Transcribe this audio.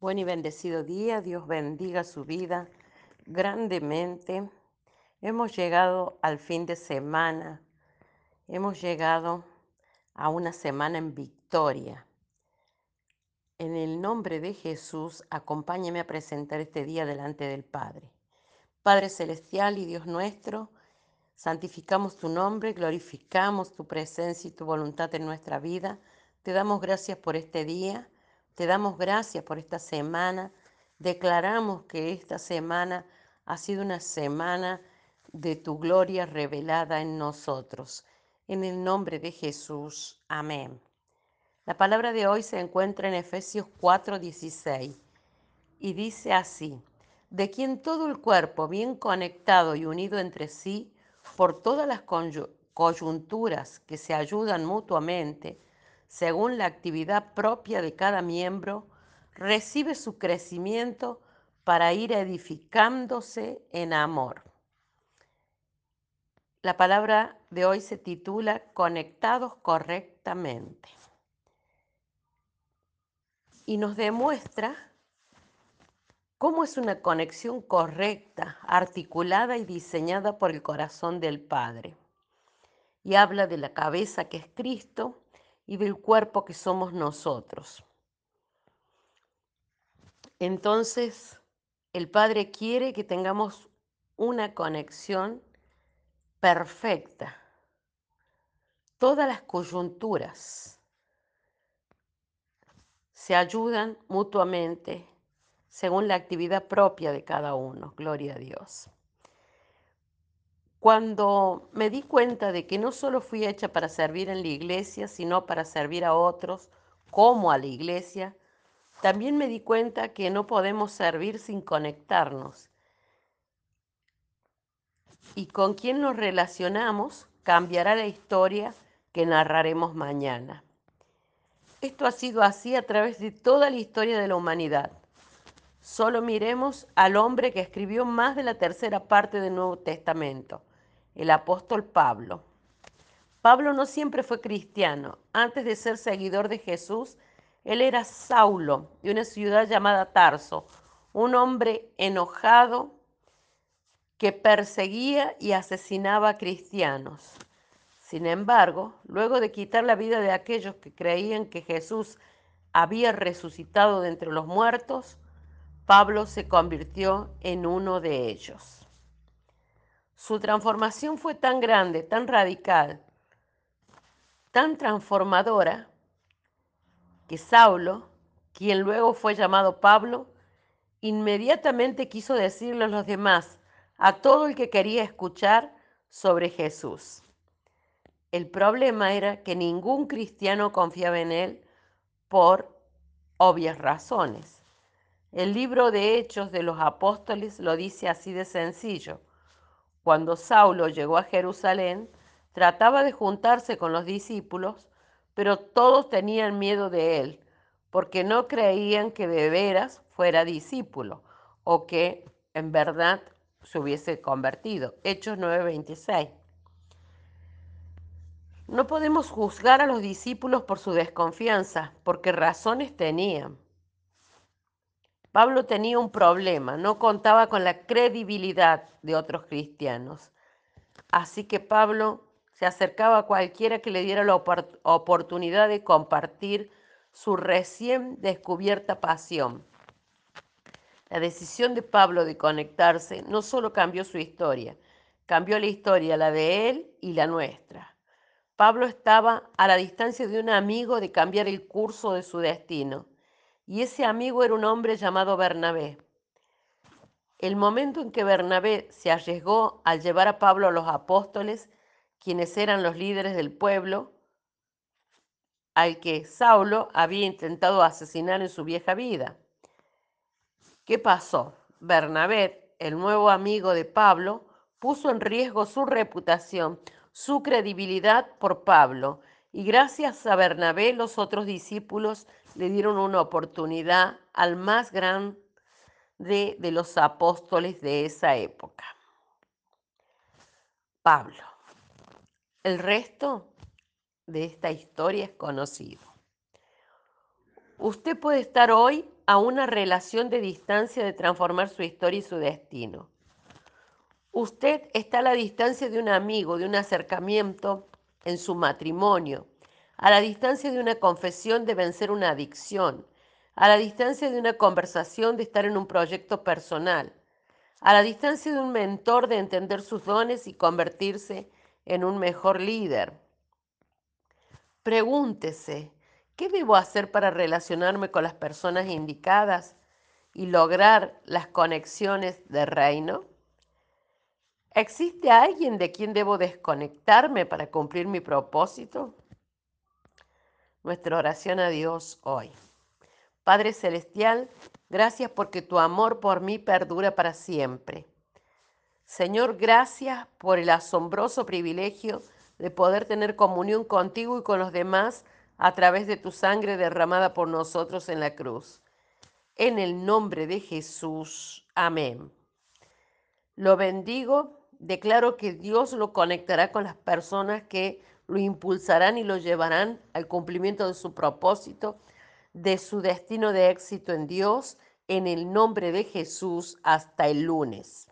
Buen y bendecido día, Dios bendiga su vida grandemente. Hemos llegado al fin de semana, hemos llegado a una semana en victoria. En el nombre de Jesús, acompáñeme a presentar este día delante del Padre. Padre Celestial y Dios nuestro, santificamos tu nombre, glorificamos tu presencia y tu voluntad en nuestra vida. Te damos gracias por este día te damos gracias por esta semana. Declaramos que esta semana ha sido una semana de tu gloria revelada en nosotros. En el nombre de Jesús. Amén. La palabra de hoy se encuentra en Efesios 4:16 y dice así, de quien todo el cuerpo, bien conectado y unido entre sí, por todas las coyunturas que se ayudan mutuamente, según la actividad propia de cada miembro, recibe su crecimiento para ir edificándose en amor. La palabra de hoy se titula Conectados correctamente y nos demuestra cómo es una conexión correcta, articulada y diseñada por el corazón del Padre. Y habla de la cabeza que es Cristo y del cuerpo que somos nosotros. Entonces, el Padre quiere que tengamos una conexión perfecta. Todas las coyunturas se ayudan mutuamente según la actividad propia de cada uno. Gloria a Dios. Cuando me di cuenta de que no solo fui hecha para servir en la iglesia, sino para servir a otros, como a la iglesia, también me di cuenta que no podemos servir sin conectarnos. Y con quien nos relacionamos cambiará la historia que narraremos mañana. Esto ha sido así a través de toda la historia de la humanidad. Solo miremos al hombre que escribió más de la tercera parte del Nuevo Testamento, el apóstol Pablo. Pablo no siempre fue cristiano. Antes de ser seguidor de Jesús, él era Saulo, de una ciudad llamada Tarso, un hombre enojado que perseguía y asesinaba a cristianos. Sin embargo, luego de quitar la vida de aquellos que creían que Jesús había resucitado de entre los muertos, Pablo se convirtió en uno de ellos. Su transformación fue tan grande, tan radical, tan transformadora, que Saulo, quien luego fue llamado Pablo, inmediatamente quiso decirle a los demás, a todo el que quería escuchar sobre Jesús. El problema era que ningún cristiano confiaba en él por obvias razones. El libro de Hechos de los Apóstoles lo dice así de sencillo. Cuando Saulo llegó a Jerusalén, trataba de juntarse con los discípulos, pero todos tenían miedo de él, porque no creían que de veras fuera discípulo o que en verdad se hubiese convertido. Hechos 9:26. No podemos juzgar a los discípulos por su desconfianza, porque razones tenían. Pablo tenía un problema, no contaba con la credibilidad de otros cristianos. Así que Pablo se acercaba a cualquiera que le diera la oportunidad de compartir su recién descubierta pasión. La decisión de Pablo de conectarse no solo cambió su historia, cambió la historia, la de él y la nuestra. Pablo estaba a la distancia de un amigo de cambiar el curso de su destino y ese amigo era un hombre llamado Bernabé. El momento en que Bernabé se arriesgó al llevar a Pablo a los apóstoles, quienes eran los líderes del pueblo, al que Saulo había intentado asesinar en su vieja vida. ¿Qué pasó? Bernabé, el nuevo amigo de Pablo, puso en riesgo su reputación, su credibilidad por Pablo, y gracias a Bernabé los otros discípulos le dieron una oportunidad al más grande de los apóstoles de esa época. Pablo. El resto de esta historia es conocido. Usted puede estar hoy a una relación de distancia de transformar su historia y su destino. Usted está a la distancia de un amigo, de un acercamiento en su matrimonio, a la distancia de una confesión de vencer una adicción, a la distancia de una conversación de estar en un proyecto personal, a la distancia de un mentor de entender sus dones y convertirse en un mejor líder. Pregúntese, ¿qué debo hacer para relacionarme con las personas indicadas y lograr las conexiones de reino? ¿Existe alguien de quien debo desconectarme para cumplir mi propósito? Nuestra oración a Dios hoy. Padre Celestial, gracias porque tu amor por mí perdura para siempre. Señor, gracias por el asombroso privilegio de poder tener comunión contigo y con los demás a través de tu sangre derramada por nosotros en la cruz. En el nombre de Jesús. Amén. Lo bendigo, declaro que Dios lo conectará con las personas que lo impulsarán y lo llevarán al cumplimiento de su propósito, de su destino de éxito en Dios, en el nombre de Jesús, hasta el lunes.